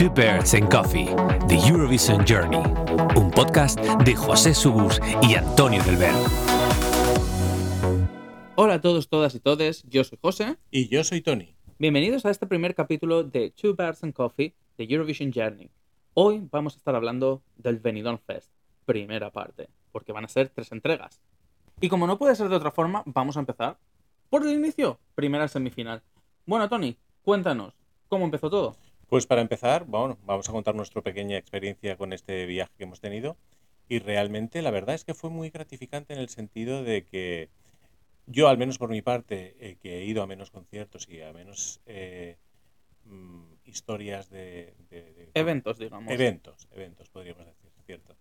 Two Birds and Coffee, The Eurovision Journey, un podcast de José Subus y Antonio del Ver. Hola a todos, todas y todes, yo soy José. Y yo soy Tony. Bienvenidos a este primer capítulo de Two Birds and Coffee, The Eurovision Journey. Hoy vamos a estar hablando del Benidorm Fest, primera parte, porque van a ser tres entregas. Y como no puede ser de otra forma, vamos a empezar por el inicio, primera semifinal. Bueno, Tony, cuéntanos, ¿cómo empezó todo? Pues para empezar, bueno, vamos a contar nuestra pequeña experiencia con este viaje que hemos tenido. Y realmente la verdad es que fue muy gratificante en el sentido de que yo, al menos por mi parte, eh, que he ido a menos conciertos y a menos eh, mm, historias de, de- de- Eventos, digamos. Eventos, eventos, podríamos decir, cierto,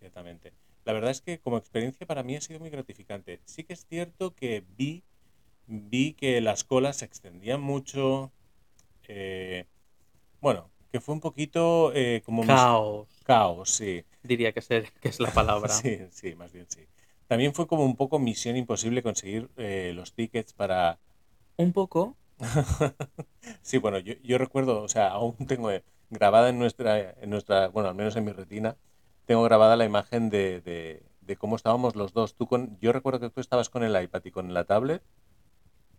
ciertamente. La verdad es que como experiencia para mí ha sido muy gratificante. Sí que es cierto que vi, vi que las colas se extendían mucho. eh, bueno, que fue un poquito eh, como mis- Caos, caos, sí. diría que, ser, que es la palabra. Sí, sí, más bien sí. También fue como un poco misión imposible conseguir eh, los tickets para, Un poco, Sí, bueno, yo, yo recuerdo, o sea, aún tengo eh, grabada en nuestra, en nuestra, bueno, al menos en mi retina, tengo grabada la imagen de, de, de cómo estábamos los dos. Tú con, yo recuerdo que tú estabas con el iPad y con la tablet.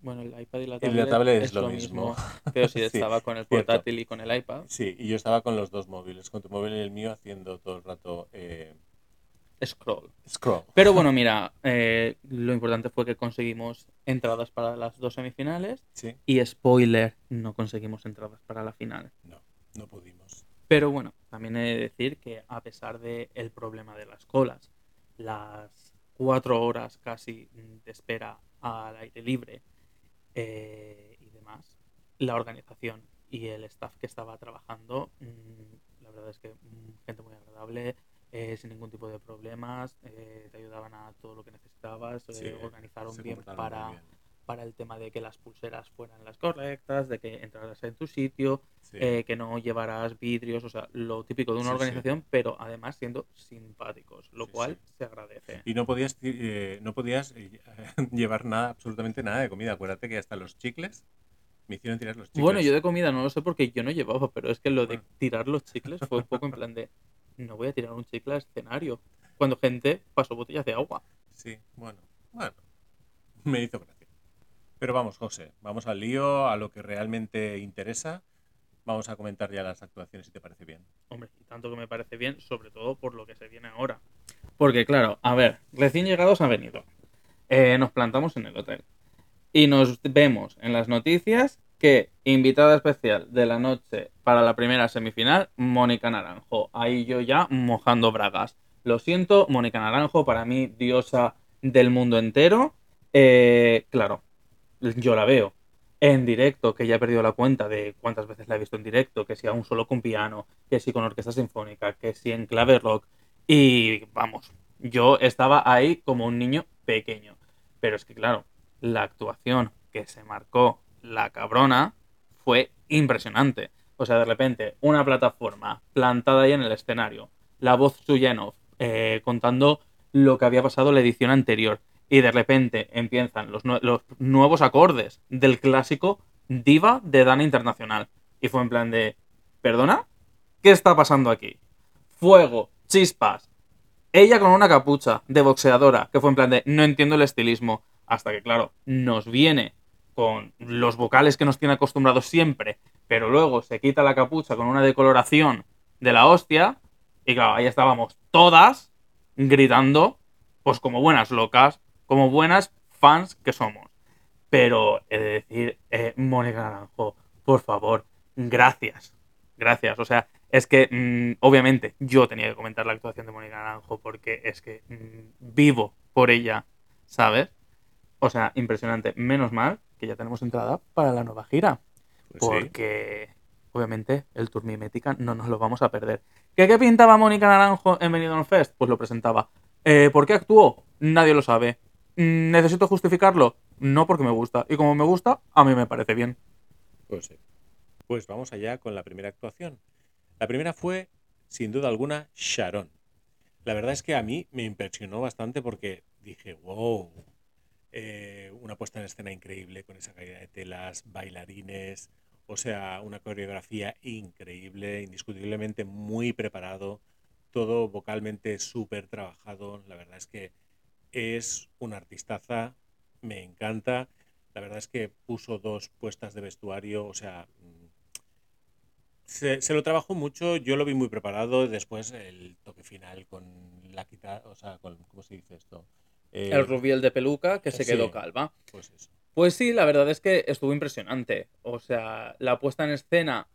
Bueno, el iPad y la Y tablet, la tablet es lo mismo. Pero sí, Sí, estaba con el cierto. portátil y con el iPad. Sí, y yo estaba con los dos móviles, con tu móvil y el mío haciendo todo el rato eh, Scroll. scroll. Pero bueno, mira, eh, lo importante fue que conseguimos entradas para las dos semifinales Sí, y spoiler, no conseguimos entradas para la final. no, no pudimos. Pero bueno, también he de decir que a pesar del el problema de las colas, las cuatro horas casi de espera al aire libre eh, y demás, la organización y el staff que estaba trabajando, mm, la verdad es que mm, gente muy agradable, eh, sin ningún tipo de problemas, eh, te ayudaban a todo lo que necesitabas, eh, Sí, organizaron se bien para, bien. Para el tema de que las pulseras fueran las correctas, de que entraras en tu sitio, Sí. eh, que no llevarás vidrios, o sea, lo típico de una Sí, sí. organización, pero además siendo simpáticos, lo cual se agradece. Y no podías, eh, no podías eh, llevar nada, absolutamente nada de comida. Acuérdate que hasta los chicles me hicieron tirar los chicles. Bueno, yo de comida no lo sé porque yo no llevaba, pero es que lo de tirar los chicles fue un poco en plan de, no voy a tirar un chicle al escenario, cuando gente pasó botellas de agua. Sí, bueno, bueno, me hizo gracia. Pero vamos, José, vamos al lío, a lo que realmente interesa. Vamos a comentar ya las actuaciones, si te parece bien. Hombre, y tanto que me parece bien, sobre todo por lo que se viene ahora. Porque claro, a ver, recién llegados ha venido. Eh, nos plantamos en el hotel. Y nos vemos en las noticias que invitada especial de la noche para la primera semifinal, Mónica Naranjo. Ahí yo ya mojando bragas. Lo siento, Mónica Naranjo, para mí, diosa del mundo entero. Eh, claro, yo la veo en directo, que ya he perdido la cuenta de cuántas veces la he visto en directo, que si aún solo con piano, que si con orquesta sinfónica, que si en clave rock. Y vamos, yo estaba ahí como un niño pequeño. Pero es que claro, la actuación que se marcó la cabrona fue impresionante. O sea, de repente, una plataforma plantada ahí en el escenario, la voz suya en off, eh, contando lo que había pasado la edición anterior. Y de repente empiezan los, nue- los nuevos acordes del clásico Diva de Dana Internacional. Y fue en plan de, ¿perdona? ¿Qué está pasando aquí? Fuego, chispas, ella con una capucha de boxeadora, que fue en plan de no entiendo el estilismo, hasta que claro, nos viene con los vocales que nos tiene acostumbrados siempre, pero luego se quita la capucha con una decoloración de la hostia, y claro, ahí estábamos todas gritando, pues como buenas locas, como buenas fans que somos. Pero he de decir, eh, Mónica Naranjo, por favor, gracias. Gracias. O sea, es que mm, obviamente yo tenía que comentar la actuación de Mónica Naranjo porque es que mm, vivo por ella, ¿sabes? O sea, impresionante. Menos mal que ya tenemos entrada para la nueva gira. Pues sí. porque obviamente el Tour Mimética no nos lo vamos a perder. ¿Qué, qué pintaba Mónica Naranjo en Benidorm Fest? Pues lo presentaba. Eh, ¿Por qué actuó? Nadie lo sabe. Mm, ¿Necesito justificarlo? No porque me gusta. Y como me gusta, a mí me parece bien. Pues sí. Pues vamos allá con la primera actuación. La primera fue, sin duda alguna, Sharon. La verdad es que a mí me impresionó bastante porque dije, wow, eh, una puesta en escena increíble con esa caída de telas, bailarines, O sea, una coreografía increíble, indiscutiblemente muy preparado, todo vocalmente súper trabajado. La verdad es que es una artistaza, me encanta. La verdad es que puso dos puestas de vestuario, o sea, mm, se, se lo trabajó mucho, yo lo vi muy preparado. Después el toque final con la quita, o sea, con, ¿cómo se dice esto? Eh, El rubiel de peluca que se sí. quedó calva. Pues eso. Pues sí, la verdad es que estuvo impresionante. O sea, la puesta en escena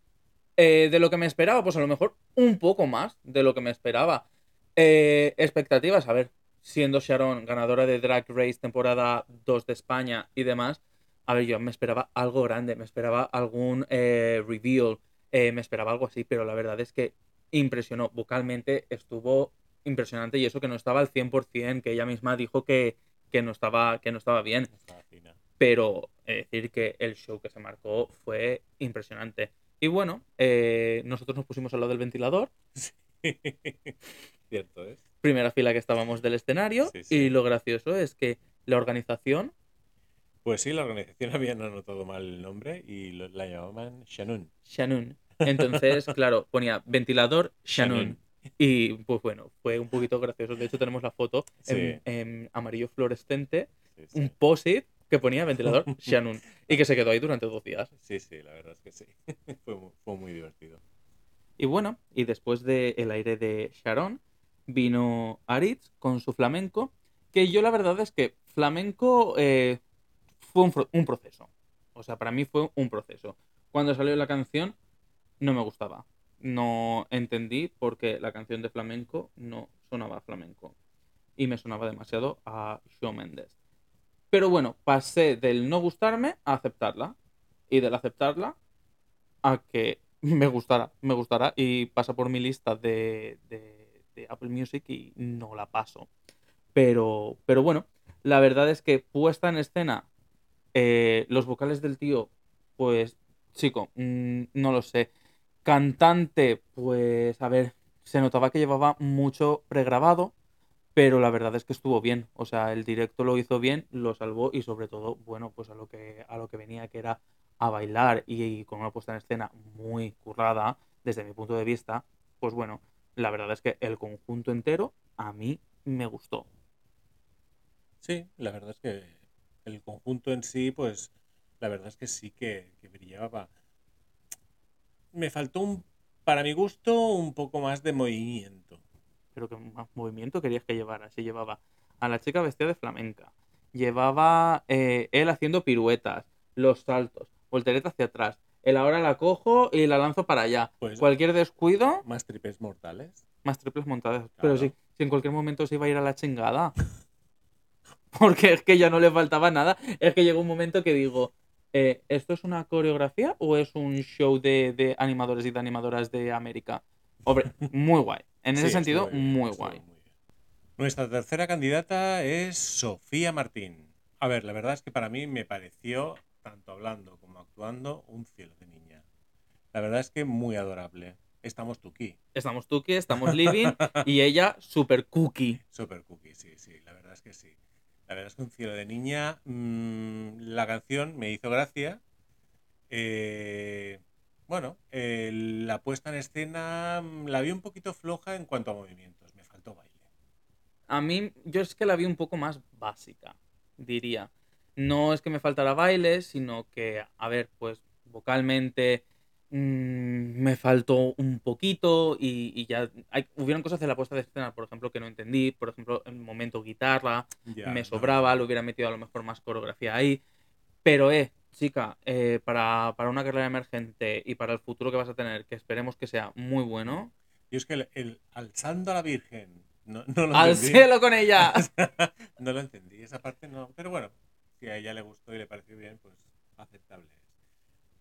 eh, de lo que me esperaba, pues a lo mejor un poco más de lo que me esperaba. Eh, expectativas, a ver, siendo Sharon ganadora de Drag Race temporada 2 de España y demás, a ver, yo me esperaba algo grande, me esperaba algún eh, reveal, eh, me esperaba algo así, pero la verdad es que impresionó. Vocalmente estuvo impresionante y eso que no estaba al 100%, que ella misma dijo que, que, no, estaba, que no estaba bien pero eh, decir que el show que se marcó fue impresionante. Y bueno, eh, nosotros nos pusimos al lado del ventilador, Cierto es. Primera fila que estábamos del escenario, Sí, sí. y lo gracioso es que la organización, Pues sí, la organización habían anotado mal el nombre y lo- la llamaban Shannon. Shannon. Entonces, claro, ponía ventilador Shannon. Y pues bueno, fue un poquito gracioso. De hecho, tenemos la foto en, amarillo fluorescente, un post-it que ponía ventilador Shannon. Y que se quedó ahí durante dos días. Sí, sí, la verdad es que sí. fue, mu- fue muy divertido. Y bueno, y después del el aire de Sharon, vino Aritz con su flamenco, que yo la verdad es que flamenco eh, fue un, proceso. O sea, para mí fue un proceso. Cuando salió la canción, no me gustaba. No entendí porque la canción de flamenco no sonaba a flamenco. Y me sonaba demasiado a Shawn Mendes. Pero bueno, pasé del no gustarme a aceptarla. Y del aceptarla a que me gustará, me gustará y pasa por mi lista de- de Apple Music y no la paso. Pero, pero bueno, la verdad es que puesta en escena, eh, los vocales del tío, pues, chico, mm, no lo sé. Cantante, pues, a ver, se notaba que llevaba mucho pregrabado, pero la verdad es que estuvo bien. O sea, el directo lo hizo bien, lo salvó y sobre todo, bueno, pues a lo que, a lo que venía, que era a bailar y, y con una puesta en escena muy currada, desde mi punto de vista, pues bueno, la verdad es que el conjunto entero a mí me gustó. Sí, la verdad es que el conjunto en sí, pues la verdad es que sí que, que brillaba. Me faltó un, para mi gusto, un poco más de movimiento. Pero que más movimiento querías que llevara. Si llevaba a la chica vestida de flamenca, llevaba eh, él haciendo piruetas, los saltos, voltereta hacia atrás. Él ahora la cojo y la lanzo para allá. Pues- Cualquier descuido, Más tripes mortales. más triples montadas. Pero sí, si en cualquier momento se iba a ir a la chingada. Porque es que ya no le faltaba nada. Es que llegó un momento que digo, eh, ¿esto es una coreografía o es un show de, de animadores y de animadoras de América? Hombre, muy guay. En ese Sí, sentido, bien, muy guay. muy. Nuestra tercera candidata es Sofía Martín. A ver, la verdad es que para mí me pareció, tanto hablando como actuando, un cielo de niña. La verdad es que muy adorable. Estamos tuki. Estamos Tuki, estamos Living y ella super cookie. Super cookie, sí, sí, la verdad es que sí. La verdad es que un cielo de niña. mm, la canción me hizo gracia. Eh, bueno, eh, la puesta en escena mm, la vi un poquito floja en cuanto a movimientos. Me faltó baile. A mí, yo es que la vi un poco más básica, diría. No es que me faltara baile, sino que, a ver, pues vocalmente mm, me faltó un poquito y, y ya hay, hubieron cosas de la puesta de escena, por ejemplo, que no entendí. Por ejemplo, en el momento guitarra, me sobraba, no. le hubiera metido a lo mejor más coreografía ahí. Pero, eh, chica, eh, para, para una carrera emergente y para el futuro que vas a tener, que esperemos que sea muy bueno, Yo es que el, el alzando a la Virgen, no, no lo ¡al entendí. cielo con ella! no lo entendí, esa parte no. Pero bueno, si a ella le gustó y le pareció bien, pues aceptable es.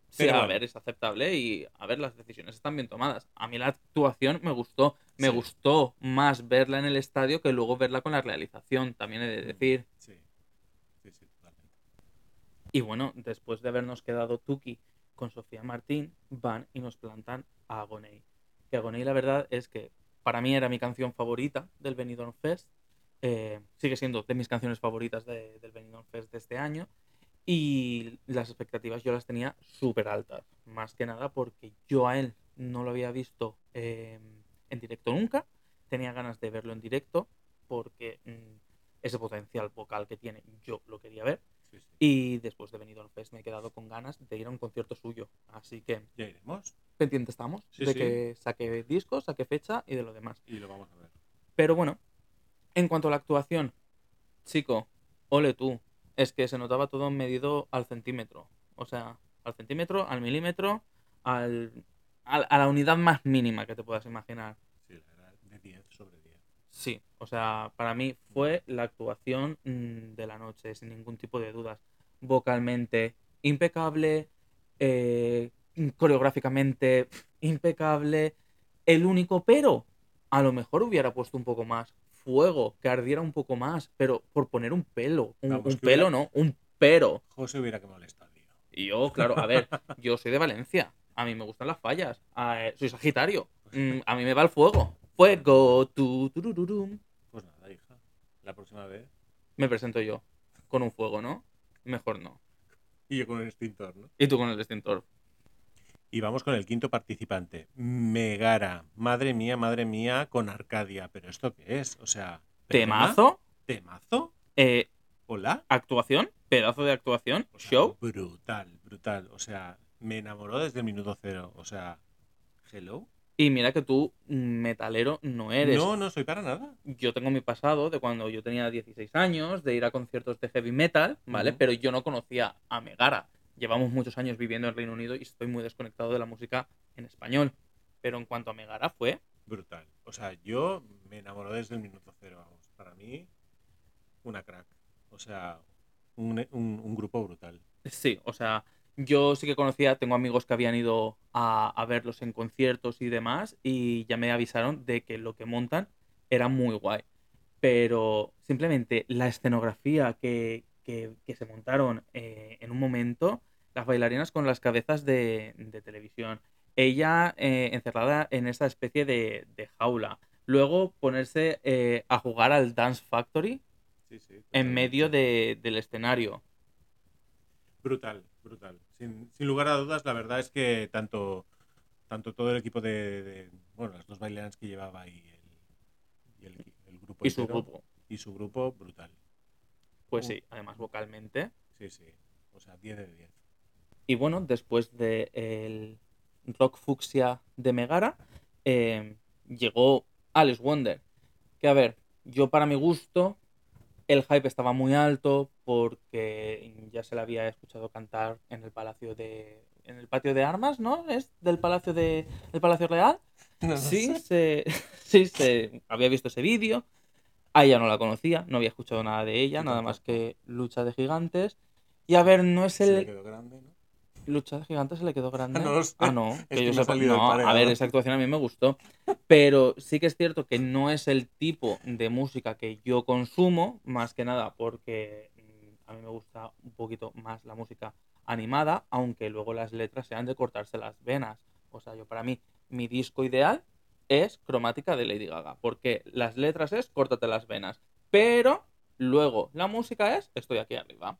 Sí, a ver, es aceptable y a ver, las decisiones están bien tomadas. A mí la actuación me gustó. Me Sí. gustó más verla en el estadio que luego verla con la realización, también he de decir. Sí, sí, sí, totalmente. Y bueno, después de habernos quedado Tuki con Sofía Martín, van y nos plantan a Agoney. Que Agoney, la verdad es que para mí era mi canción favorita del Benidorm Fest. Eh, sigue siendo de mis canciones favoritas de- del Benidorm Fest de este año. Y las expectativas yo las tenía súper altas. Más que nada porque yo a él no lo había visto eh, en directo nunca. Tenía ganas de verlo en directo porque mm, ese potencial vocal que tiene yo lo quería ver. Sí, sí. Y después de Benidorm Fest me he quedado con ganas de ir a un concierto suyo. Así que Ya iremos pendiente estamos Sí, de que saque discos, saque fecha y de lo demás. y lo vamos a ver. Pero bueno, en cuanto a la actuación, chico, ole tú, es que se notaba todo medido al centímetro. O sea, al centímetro, al milímetro, al, al- a la unidad más mínima que te puedas imaginar. Sí, la verdad, de 10 sobre 10. Sí, o sea, para mí fue la actuación mm, de la noche, sin ningún tipo de dudas. Vocalmente, impecable, eh, coreográficamente, impecable. El único pero, a lo mejor hubiera puesto un poco más fuego, que ardiera un poco más, pero por poner un pelo, un, Vamos, un que pelo hubiera- no, un pero. José hubiera quemado el estadio. Y yo, claro, a ver, yo soy de Valencia, a mí me gustan las fallas, a- eh, soy Sagitario, mm, a mí me va el fuego. Fuego, tu, turururum. Pues nada, hija. La próxima vez. me presento yo con un fuego, ¿no? Mejor no. Y yo con el extintor, ¿no? Y tú con el extintor. Y vamos con el quinto participante. Megara. Madre mía, madre mía, con Arcadia. ¿Pero esto qué es? O sea. Temazo, ¿Temazo? eh, ¿Hola? actuación, pedazo de actuación, O sea, show. Brutal, brutal. O sea, me enamoró desde el minuto cero. O sea, hello. Y mira que tú, mm, metalero, no eres. No, no soy para nada. Yo tengo mi pasado de cuando yo tenía 16 años, de ir a conciertos de heavy metal, ¿vale? Pero yo no conocía a Megara. Llevamos muchos años viviendo en Reino Unido y estoy muy desconectado de la música en español. Pero en cuanto a Megara fue Brutal. O sea, yo me enamoró desde el minuto cero. Vamos. Para mí, una crack. O sea, un, un- un grupo brutal. Sí, o sea, yo sí que conocía, tengo amigos que habían ido a, a verlos en conciertos y demás, y ya me avisaron de que lo que montan era muy guay. Pero simplemente la escenografía que, que- que se montaron eh, en un momento, las bailarinas con las cabezas de, de televisión, ella eh, encerrada en esa especie de, de jaula, luego ponerse eh, a jugar al Dance Factory Sí, sí. en medio de- del escenario. Brutal, brutal. Sin, sin lugar a dudas, la verdad es que tanto, tanto todo el equipo de, bueno, las dos bailarinas que llevaba y el, y el, el grupo Y su grupo. y su grupo, brutal. Pues Uh. sí, además vocalmente. Sí, sí. O sea, 10 de 10. Y bueno, después del el rock fucsia de Megara, eh, llegó Alice Wonder. Que a ver, yo para mi gusto, el hype estaba muy alto porque ya se la había escuchado cantar en el palacio de. en el patio de armas, ¿no? ¿Es del palacio de. el Palacio Real? Sí, se, sí, se había visto ese vídeo. A ella no la conocía, no había escuchado nada de ella, nada más que lucha de gigantes. Y a ver, no es Se le el. quedó grande, ¿no? Lucha de gigantes se le quedó grande. No. Ah, no, que yo sepa- no, a ver, esa actuación a mí me gustó. Pero sí que es cierto que no es el tipo de música que yo consumo, más que nada porque mm, a mí me gusta un poquito más la música animada, aunque luego las letras sean de cortarse las venas. O sea, yo para mí, mi disco ideal es Cromática de Lady Gaga, porque las letras es córtate las venas, pero luego la música es estoy aquí arriba.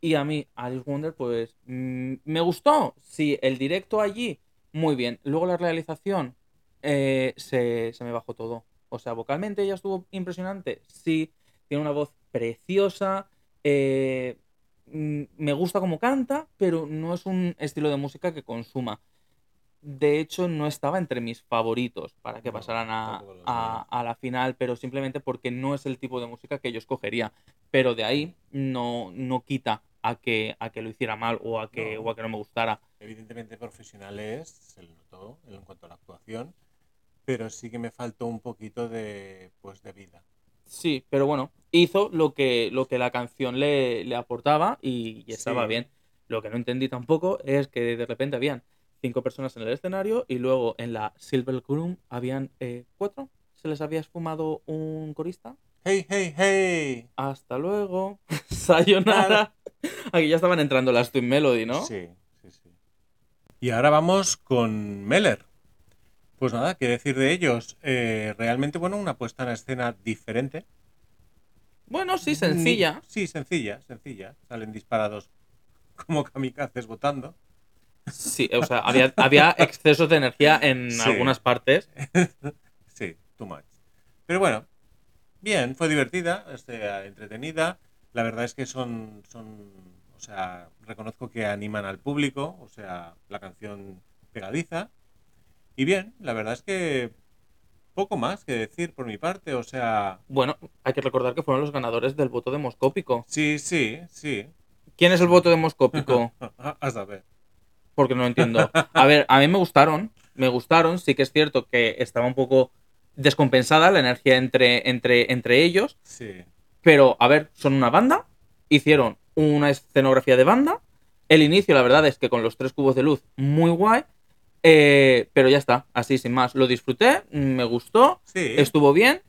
Y a mí, Alice Wonder, pues mm, me gustó. Sí, el directo allí, muy bien. Luego la realización, eh, se, se me bajó todo. O sea, vocalmente ella estuvo impresionante. Sí, tiene una voz preciosa. eh, mm, me gusta como canta, pero no es un estilo de música que consuma. De hecho, no estaba entre mis favoritos para que No, pasaran a, a- a la final, pero simplemente porque no es el tipo de música que yo escogería. Pero de ahí no, no quita a que, a que lo hiciera mal o a que, No. o a que no me gustara. Evidentemente profesionales, se le notó en cuanto a la actuación, pero sí que me faltó un poquito de, pues, de vida. Sí, pero bueno, hizo lo que, lo que la canción le, le aportaba y, y estaba Sí. bien. Lo que no entendí tampoco es que de repente habían cinco personas en el escenario y luego en la Silver Room habían eh, cuatro. ¿Se les había esfumado un corista? ¡Hey, hey, hey! Hasta luego. Sayonara. Aquí ya estaban entrando las Twin Melody, ¿no? Sí, sí, sí. Y ahora vamos con Meller. Pues nada, qué decir de ellos. Eh, realmente, bueno, una puesta en escena diferente. Bueno, sí, sencilla. Sí, sencilla, sencilla. Salen disparados como kamikazes votando. Sí, o sea, había, había excesos de energía en Sí. algunas partes. Sí, too much. Pero bueno, bien, fue divertida, o sea, entretenida. La verdad es que son, son, o sea, reconozco que animan al público, o sea, la canción pegadiza. Y bien, la verdad es que poco más que decir por mi parte, o sea, Bueno, hay que recordar que fueron los ganadores del voto demoscópico. sí, sí, sí. ¿Quién es el voto demoscópico? A saber. Porque no lo entiendo. A ver, a mí me gustaron, me gustaron. Sí que es cierto que estaba un poco descompensada la energía entre, entre, entre ellos. Sí. Pero, a ver, son una banda. Hicieron una escenografía de banda. El inicio, la verdad, es que con los tres cubos de luz, muy guay. Eh, pero ya está, así sin más. Lo disfruté, me gustó, Sí. estuvo bien.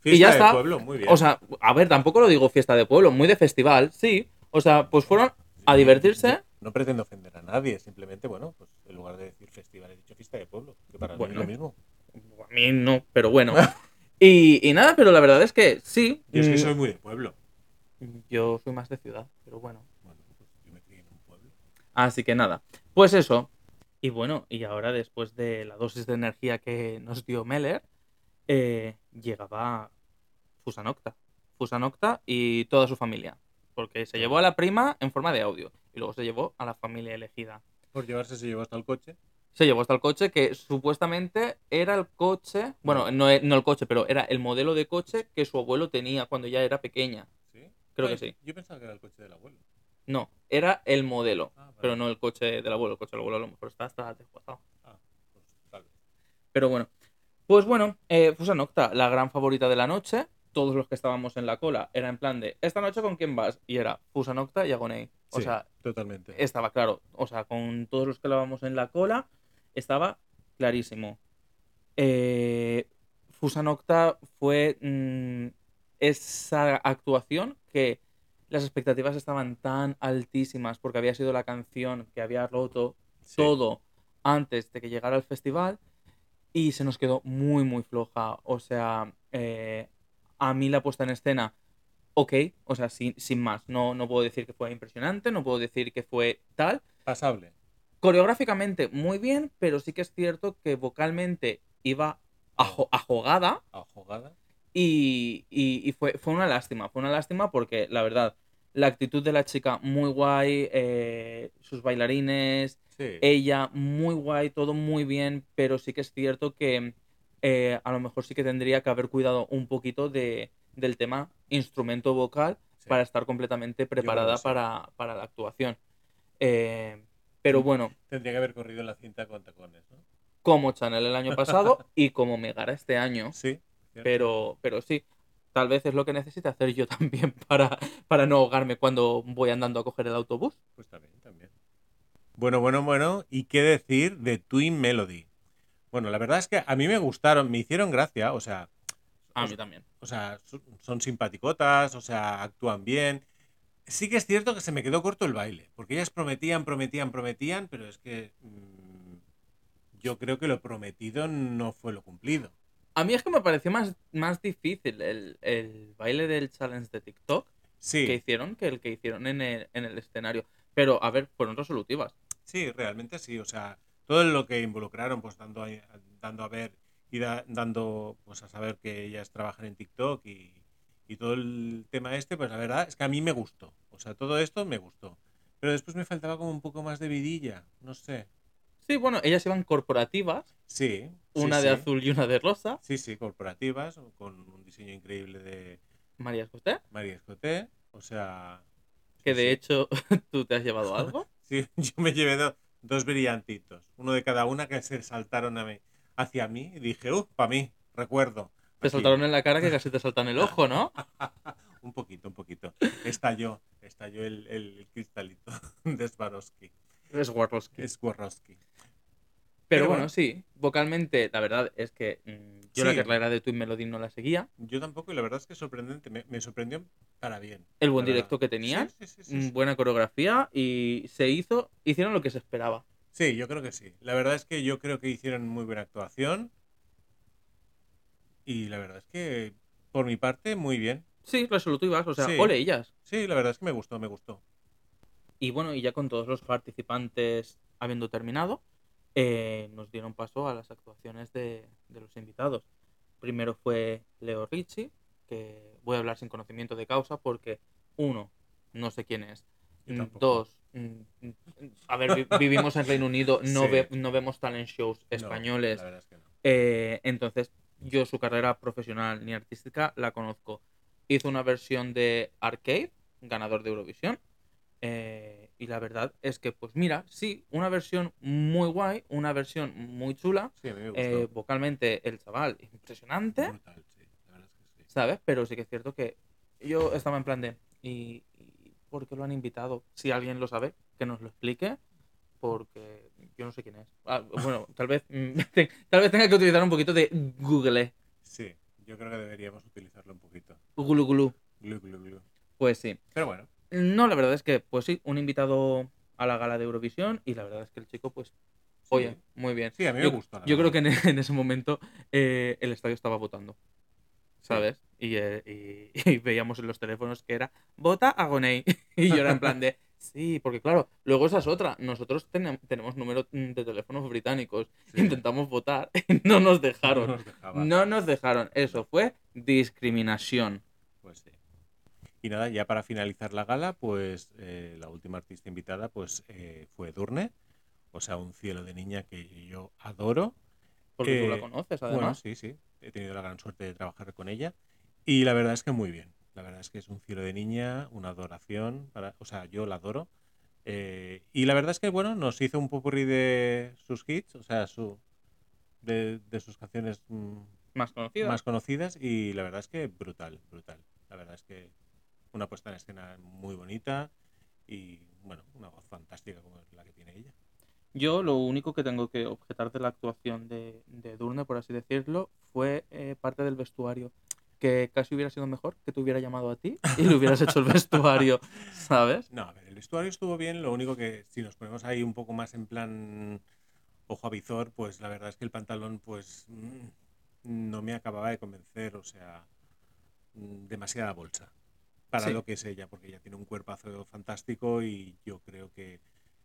Fiesta y ya de está. pueblo, muy bien. O sea, a ver, tampoco lo digo fiesta de pueblo, muy de festival, sí. O sea, pues fueron a divertirse. No pretendo ofender a nadie, simplemente, bueno, pues en lugar de decir festival, he dicho fiesta de pueblo, que para mí Bueno. es lo mismo. A mí no, pero bueno. Y, y nada, pero la verdad es que sí. Yo es que mm, soy muy de pueblo. Yo soy más de ciudad, pero bueno. Bueno, pues yo me crié en un pueblo. Así que nada, pues eso. Y bueno, y ahora después de la dosis de energía que nos dio Meller, eh, llegaba Fusanocta. Fusanocta y toda su familia. Porque se llevó a la prima en forma de audio. Y luego se llevó a la familia elegida. Por llevarse se llevó hasta el coche. Se llevó hasta el coche que supuestamente era el coche, bueno, no, e- no el coche, pero era el modelo de coche que su abuelo tenía cuando ya era pequeña. ¿Sí? Creo Ay, que sí. Yo pensaba que era el coche del abuelo. No, era el modelo, Ah, vale. pero no el coche del abuelo. El coche del abuelo a lo mejor está hasta desguazado. Ah, pues tal vez. Pero bueno, pues bueno, eh, Fusa Nocta, la gran favorita de la noche. Todos los que estábamos en la cola era en plan de, ¿esta noche con quién vas? Y era Fusa Nocta y Agonei. O Sí, sea, totalmente. estaba claro. O sea, con todos los que estábamos en la cola, estaba clarísimo. Eh, Fusa Nocta fue mm, esa actuación que las expectativas estaban tan altísimas porque había sido la canción que había roto Sí. todo antes de que llegara el festival y se nos quedó muy, muy floja. O sea, eh, a mí la puesta en escena, ok, o sea, sin, sin más. No, no puedo decir que fue impresionante, no puedo decir que fue tal. Pasable. Coreográficamente, muy bien, pero sí que es cierto que vocalmente iba ajo- ajogada A jugada. y, y- y fue, fue una lástima. Fue una lástima porque, la verdad, la actitud de la chica muy guay, eh, sus bailarines, Sí. ella muy guay, todo muy bien, pero sí que es cierto que eh, a lo mejor sí que tendría que haber cuidado un poquito de, del tema instrumento vocal sí. para estar completamente preparada para, para la actuación. Eh, pero bueno, Tendría que haber corrido en la cinta con tacones, ¿no? como Chanel el año pasado y como Megara este año, Sí. cierto. pero, pero sí, tal vez es lo que necesito hacer yo también para, para no ahogarme cuando voy andando a coger el autobús. Pues también, también. Bueno, bueno, bueno. ¿Y qué decir de Twin Melody? Bueno, la verdad es que a mí me gustaron, me hicieron gracia, o sea, A mí también. o sea, son simpaticotas, o sea, actúan bien. Sí que es cierto que se me quedó corto el baile, porque ellas prometían, prometían, prometían, pero es que mm, yo creo que lo prometido no fue lo cumplido. A mí es que me pareció más, más difícil el, el baile del challenge de TikTok que Sí, hicieron que el que hicieron en el, en el escenario. Pero, a ver, fueron resolutivas. sí, realmente sí, o sea, todo lo que involucraron, pues dando a, dando a ver y da- dando pues a saber que ellas trabajan en TikTok y, y todo el tema este, pues la verdad es que a mí me gustó, o sea, todo esto me gustó. Pero después me faltaba como un poco más de vidilla, no sé. Sí, bueno, ellas iban corporativas, Sí. sí, una de sí. azul y una de rosa. Sí, sí, corporativas, con un diseño increíble de María José, María Escoté. O sea. que sí, de sí. hecho tú te has llevado algo. Sí, yo me llevé do- dos brillantitos, uno de cada una que se saltaron a mí, hacia mí y dije, uff, para mí, recuerdo. Te saltaron en la cara que casi te saltan el ojo, ¿no? un poquito, un poquito. Estalló, estalló el, el cristalito de Swarovski. Es Swarovski. Swarovski. Pero pero bueno, bueno. sí, vocalmente, la verdad es que mm, yo la Sí. carrera de Twin Melody no la seguía. Yo tampoco, y la verdad es que es sorprendente, me, me sorprendió para bien. El buen la directo que tenían, Sí, sí, sí, sí, mm, sí. buena coreografía y se hizo, hicieron lo que se esperaba. Sí, yo creo que sí. La verdad es que yo creo que hicieron muy buena actuación. Y la verdad es que, por mi parte, muy bien. Sí, resolutivas, o sea, Sí. ole ellas. Sí, la verdad es que me gustó, me gustó. Y bueno, y ya con todos los participantes habiendo terminado, eh, nos dieron paso a las actuaciones de, de los invitados. Primero fue Leo Ricci, que voy a hablar sin conocimiento de causa porque, uno, no sé quién es. Dos, mm, mm, a ver, vi- vivimos en Reino Unido, no, Sí. ve- no vemos talent shows No, españoles. la verdad es que no. Eh, entonces, yo su carrera profesional ni artística la conozco. Hizo una versión de Arcade, ganador de Eurovisión. eh, y la verdad es que, pues mira, sí, una versión muy guay, una versión muy chula. Sí, a mí me gustó. eh, vocalmente, el chaval, impresionante, Brutal, sí. La verdad es que sí. ¿sabes? Pero sí que es cierto que yo estaba en plan de, ¿y, y por qué lo han invitado? Si alguien lo sabe, que nos lo explique, porque yo no sé quién es. Ah, bueno, tal vez, mm, tal vez tenga que utilizar un poquito de Google. Sí, yo creo que deberíamos utilizarlo un poquito. Glu glu. Glu, glu, glu. Pues sí. Pero bueno, No, la verdad es que, pues sí, un invitado a la gala de Eurovisión y la verdad es que el chico, pues, oye, muy bien. sí, a mí me yo, gustó. la yo creo que en, en ese momento eh, el estadio estaba votando, ¿sabes? Y, eh, y- y veíamos en los teléfonos que era vota a Gonei. Y yo era en plan de, sí, porque claro, luego esa es otra. Nosotros tenem- tenemos números mm, de teléfonos británicos. Sí. Intentamos votar y no nos No dejaron. nos. No nos dejaron. Eso fue discriminación. Pues sí. Y nada, ya para finalizar la gala, pues eh, la última artista invitada pues eh, fue Durne, o sea, un cielo de niña que yo adoro. Porque tú la conoces, Bueno, además. sí, sí, he tenido la gran suerte de trabajar con ella y la verdad es que muy bien. La verdad es que es un cielo de niña, una adoración, para, o sea, yo la adoro. Eh, y la verdad es que, bueno, nos hizo un popurrí de sus hits, o sea, su, de, de sus canciones mm, Más conocida. más conocidas y la verdad es que brutal, brutal. La verdad es que una puesta en escena muy bonita y bueno, una voz fantástica como la que tiene ella. Yo lo único que tengo que objetar de la actuación de, de Durne, por así decirlo, fue eh, parte del vestuario. Que casi hubiera sido mejor que te hubiera llamado a ti y le hubieras hecho el vestuario, ¿sabes? No, a ver, el vestuario estuvo bien, lo único que si nos ponemos ahí un poco más en plan ojo a visor, pues la verdad es que el pantalón pues mm, no me acababa de convencer, o sea, mm, demasiada bolsa para Sí. lo que es ella, porque ella tiene un cuerpazo fantástico y yo creo que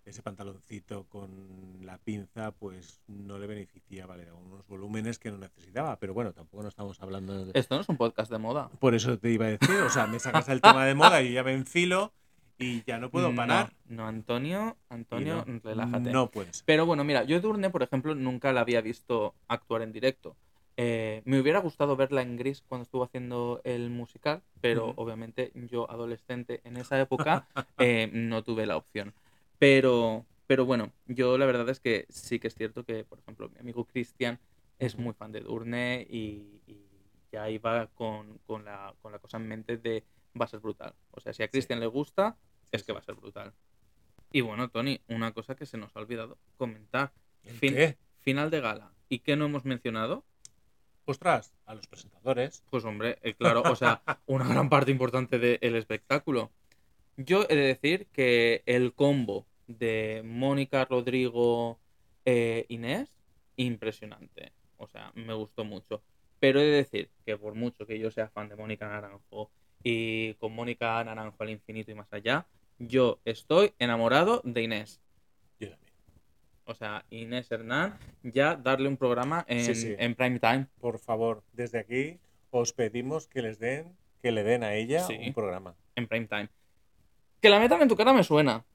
ese pantaloncito con la pinza pues no le beneficiaba, le daba unos volúmenes que no necesitaba, pero bueno, tampoco no estamos hablando de... Esto no es un podcast de moda. Por eso te iba a decir, o sea, me sacas el tema de moda y ya me enfilo y ya no puedo parar. No, no, Antonio, Antonio, no, relájate. No puedes. Pero bueno, mira, yo Durne, por ejemplo, nunca la había visto actuar en directo. Eh, me hubiera gustado verla en gris cuando estuvo haciendo el musical, pero Ujú. obviamente yo, adolescente en esa época, eh, no tuve la opción. Pero, pero bueno, yo la verdad es que sí que es cierto que, por ejemplo, mi amigo Cristian es muy fan de Durne y, y ya iba con, con la, con la cosa en mente de va a ser brutal. O sea, si a Cristian le gusta, es que va a ser brutal. Y bueno, Tony, una cosa que se nos ha olvidado comentar. ¿El Fin- qué? Final de gala. ¿Y qué no hemos mencionado? Ostras, a los presentadores. Pues hombre, eh, claro, o sea, una gran parte importante del espectáculo. Yo he de decir que el combo de Mónica, Rodrigo, eh, Inés, impresionante. O sea, me gustó mucho. Pero he de decir que por mucho que yo sea fan de Mónica Naranjo y con Mónica Naranjo al infinito y más allá, yo estoy enamorado de Inés. Yo también. O sea, Inés Hernán, ya darle un programa en, Sí, sí. en prime time. Por favor, desde aquí os pedimos que les den, que le den a ella Sí. un programa. en prime time. Que la metan en tu cara me suena.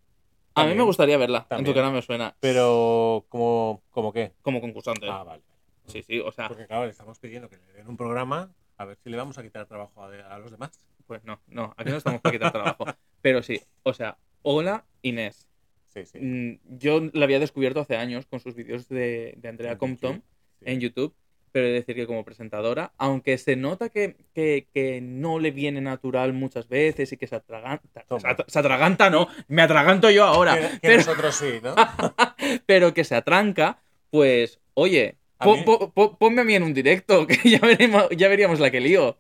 A mí me gustaría verla. En tu cara me suena. Pero, ¿cómo, cómo qué? Como concursante. Ah, vale. Sí, sí, o sea, Porque claro, le estamos pidiendo que le den un programa, a ver si le vamos a quitar trabajo a, a los demás. pues no, no, aquí no estamos para quitar trabajo. Pero sí, o sea, hola Inés. Sí, sí. Mm, Yo la había descubierto hace años con sus vídeos de, de Andrea En Compton YouTube, sí. en YouTube, pero he de decir que como presentadora, aunque se nota que, que- que no le viene natural muchas veces y que se atraganta, se, atra- se atraganta no, me atraganto yo ahora, Que, pero, nosotros sí, ¿no? pero que se atranca, pues, oye, A po- mí- po- po- ponme a mí en un directo, que ya, veremos, ya veríamos la que lío.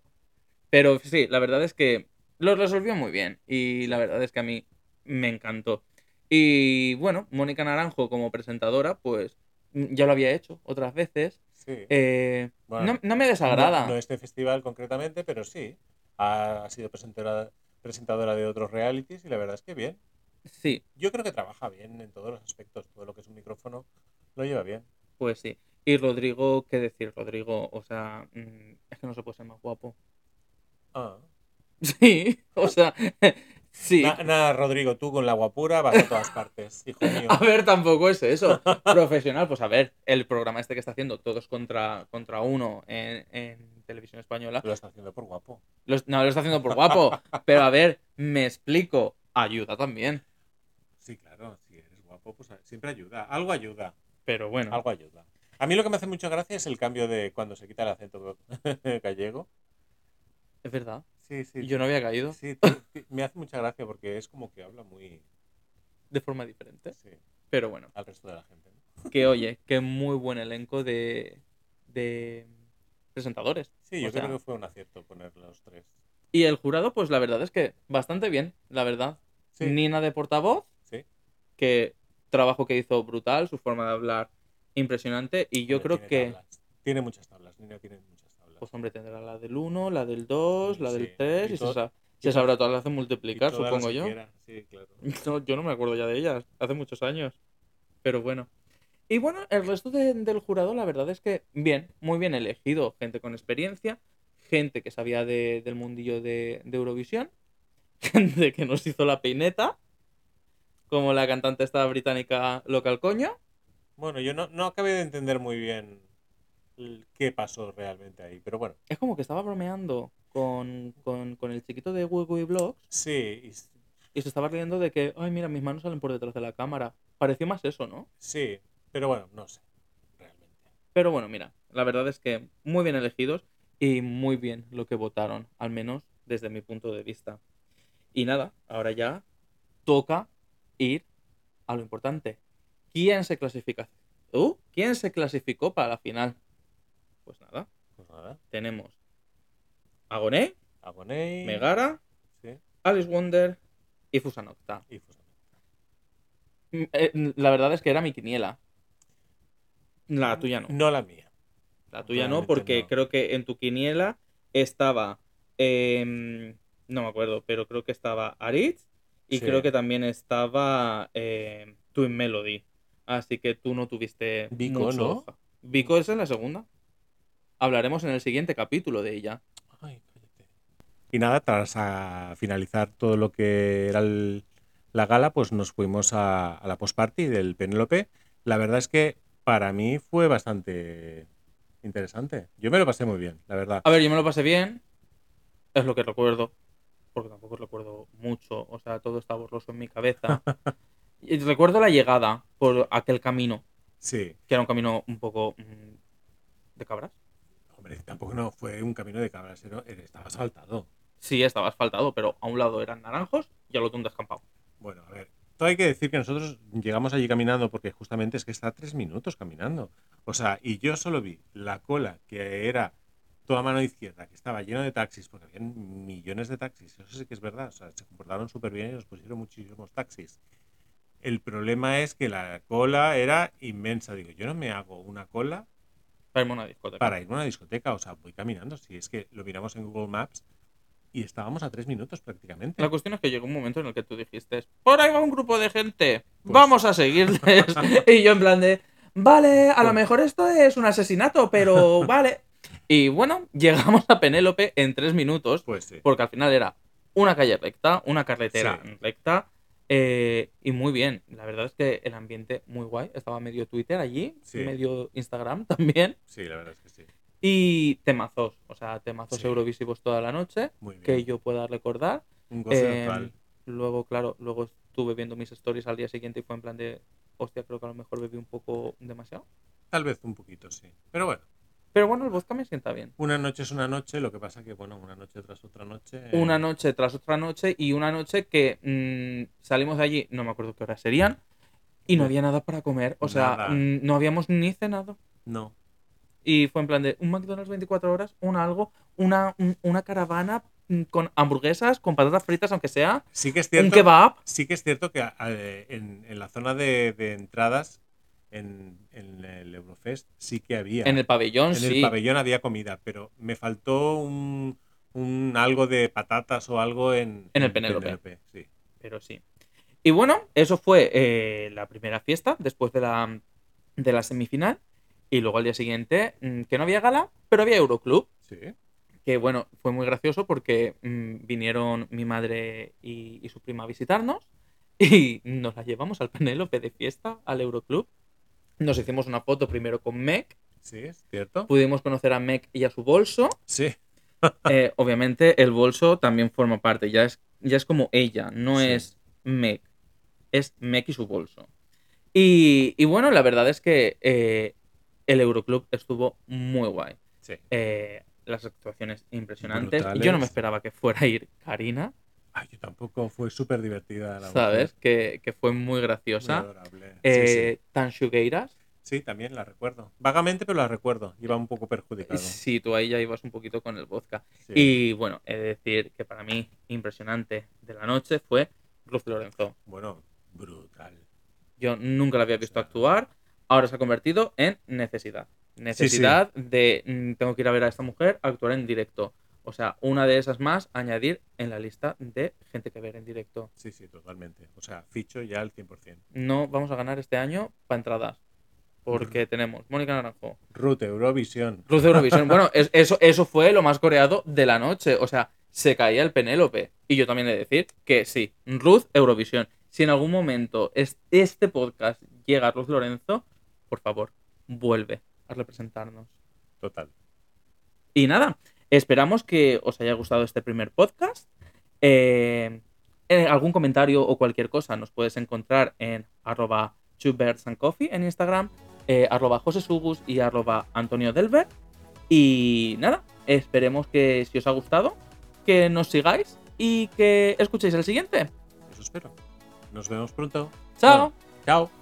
Pero sí, la verdad es que lo resolvió muy bien y la verdad es que a mí me encantó. Y bueno, Mónica Naranjo como presentadora, pues ya lo había hecho otras veces. Sí. Eh, Bueno, no, no me desagrada. No, no este festival concretamente, pero sí. Ha sido presentadora, presentadora de otros realities y la verdad es que bien. Sí, Yo creo que trabaja bien en todos los aspectos. Todo lo que es un micrófono lo lleva bien. pues sí. Y Rodrigo, ¿qué decir? Rodrigo, o sea, mm, es que no se puede ser más guapo. Ah. Sí, o sea, sí. Na- Nada, Rodrigo, tú con la guapura vas a todas partes, hijo mío. A ver, tampoco es eso. Profesional, pues a ver, el programa este que está haciendo todos contra, contra uno en, en televisión española, Lo está haciendo por guapo. no lo está haciendo por guapo, pero a ver, me explico, ayuda también. Sí, claro, si eres guapo, pues siempre ayuda. Algo ayuda, Pero bueno, algo ayuda. A mí lo que me hace mucha gracia es el cambio de cuando se quita el acento gallego. es verdad, Sí, sí. yo no había caído Sí, me hace mucha gracia porque es como que habla muy de forma diferente. sí, Pero bueno, al resto de la gente. ¿no? que oye, que muy buen elenco de, de presentadores. Sí, yo sea, creo que fue un acierto poner los tres. Y el jurado, pues la verdad es que bastante bien, la verdad. Sí, Nina de portavoz, sí. que trabajo que hizo brutal, su forma de hablar impresionante. Y yo creo tiene que, tablas. Tiene muchas tablas, Nina tiene muchas tablas. Pues hombre, tendrá la del 1, la del 2, la del Sí, 3 y y, se, to- sa- y se to- sabrá todas las de multiplicar, supongo yo. quiera, Sí, claro. No, yo no me acuerdo ya de ellas, hace muchos años. Pero bueno. Y bueno, el resto de- del jurado, la verdad es que bien, muy bien elegido. Gente con experiencia, gente que sabía de- del mundillo de, de Eurovisión, gente que nos hizo la peineta, como la cantante esta británica local coño. Bueno, yo no, no acabé de entender muy bien qué pasó realmente ahí, pero bueno, Es como que estaba bromeando con, con, con el chiquito de Wiggy Vlogs sí, y se estaba riendo de que, ay, mira, mis manos salen por detrás de la cámara. Pareció más eso, ¿no? sí, pero bueno, no sé, realmente. Pero bueno, mira, la verdad es que muy bien elegidos y muy bien lo que votaron, al menos desde mi punto de vista. Y nada, ahora ya toca ir a lo importante. ¿Quién se clasifica? ¿Uh? ¿Quién se clasificó para la final? Pues nada, Pues nada, tenemos Agoné, Agoney, Megara, sí, Alice Wonder y Fusanocta. y pues, Mm, eh, La verdad es que era mi quiniela. La tuya no. no la mía. La tuya no, porque no. creo que en tu quiniela estaba. em, no me acuerdo, pero creo que estaba Aritz y Sí. creo que también estaba em, Twin Melody. Así que tú no tuviste. Vico, mucho ¿no? Vico es en la segunda. Hablaremos en el siguiente capítulo de ella. Ay, cállate. Y nada, tras a finalizar todo lo que era el- la gala, pues nos fuimos a, a la post-party del Penélope. La verdad es que para mí fue bastante interesante. Yo me lo pasé muy bien, la verdad. A ver, yo me lo pasé bien. Es lo que recuerdo. Porque tampoco recuerdo mucho. O sea, todo está borroso en mi cabeza. Y recuerdo la llegada por aquel camino. Sí, Que era un camino un poco. mm, de cabras. Hombre, tampoco no fue un camino de cabras, era- estaba asfaltado. Sí, estaba asfaltado, pero a un lado eran naranjos y al otro un descampado. Bueno, a ver, todo hay que decir que nosotros llegamos allí caminando porque justamente es que está tres minutos caminando. O sea, y yo solo vi la cola que era toda mano izquierda, que estaba lleno de taxis, porque habían millones de taxis. Eso sí que es verdad. O sea, se comportaron súper bien y nos pusieron muchísimos taxis. El problema es que la cola era inmensa. Digo, yo no me hago una cola Para irme a una discoteca. para irme a una discoteca. O sea, voy caminando. Si es que lo miramos en Google Maps y estábamos a tres minutos prácticamente. La cuestión es que llegó un momento en el que tú dijiste, por ahí va un grupo de gente, Pues- vamos a seguirles. y yo en plan de, vale, a lo mejor esto es un asesinato, pero vale. Y bueno, llegamos a Penélope en tres minutos, Pues sí. porque al final era una calle recta, una carretera Sí. recta, eh, y muy bien. La verdad es que el ambiente muy guay. Estaba medio Twitter allí, Sí. medio Instagram también. Sí, la verdad es que sí. Y temazos, o sea, temazos Sí. eurovisivos toda la noche, Muy bien. que yo pueda recordar. Un gozo Eh, total. luego, claro, luego estuve viendo mis stories al día siguiente y fue en plan de, hostia, creo que a lo mejor bebí un poco demasiado. Tal vez un poquito, sí. Pero bueno, Pero bueno, el vodka me sienta bien. una noche es una noche, lo que pasa que, bueno, una noche tras otra noche. eh, Una noche tras otra noche y una noche que mm, salimos de allí, no me acuerdo qué horas serían, y no No. había nada para comer. O sea, mm, no habíamos ni cenado. No. Y fue en plan de un McDonald's 24 horas, un algo, una, un- una caravana mm, con hamburguesas, con patatas fritas, aunque sea, Sí que es un cierto. kebab. Sí que es cierto que a- a- en, en la zona de, de entradas, en, en el Eurofest, sí que había. En el pabellón, En sí. el pabellón había comida, pero me faltó un, un algo de patatas o algo en, En el Penélope. Sí. pero sí. Y bueno, eso fue eh, la primera fiesta después de la, de la semifinal. Y luego al día siguiente, mm, que no había gala, pero había Euroclub. Sí. Que bueno, fue muy gracioso porque mm, vinieron mi madre y, y su prima a visitarnos. Y nos la llevamos al Penélope de fiesta, al Euroclub. Nos hicimos una foto primero con Meg. Sí, es cierto. Pudimos conocer a Meg y a su bolso. Sí. Eh, obviamente el bolso también forma parte, ya es, ya es como ella, no Sí. es Meg, es Meg y su bolso. Y, y bueno, la verdad es que eh, el Euroclub estuvo muy guay. Sí. Eh, las actuaciones impresionantes. Yo no me Brutales. esperaba que fuera a ir Karina, Ay, yo tampoco. Fue súper divertida la ¿sabes? Que, que fue muy Muy graciosa. adorable. Sí, Eh, sí. Sí, también la recuerdo. Vagamente, pero la recuerdo. Iba un poco perjudicado. sí, tú ahí ya ibas un poquito con el vodka. Sí. Y bueno, he de decir que para mí impresionante de la noche fue Ruth Lorenzo. Bueno, brutal. Yo nunca la había visto O sea, actuar. Ahora se ha convertido en necesidad. Necesidad de mm, tengo que ir a ver a esta mujer actuar en directo. O sea, una de esas más añadir en la lista de gente que ver en directo. Sí, sí, totalmente. O sea, ficho ya al 100%. No vamos a ganar este año para entradas. Porque tenemos Mónica Naranjo, Ruth, Eurovisión. De Eurovisión. Bueno, es- eso, eso fue lo más coreado de la noche. O sea, se caía el Penélope. Y yo también he de decir que sí, Ruth Eurovisión. Si en algún momento es- este podcast llega a Ruth Lorenzo, por favor, vuelve a representarnos. Total. Y nada, esperamos que os haya gustado este primer podcast. Eh, en algún comentario o cualquier cosa nos puedes encontrar en arroba Coffee en Instagram, eh, arroba José Subus y arroba Antonio Delver. Y nada, esperemos que si os ha gustado, que nos sigáis y que escuchéis el siguiente. Eso espero. Nos vemos pronto. ¡Chao! Bueno, chao.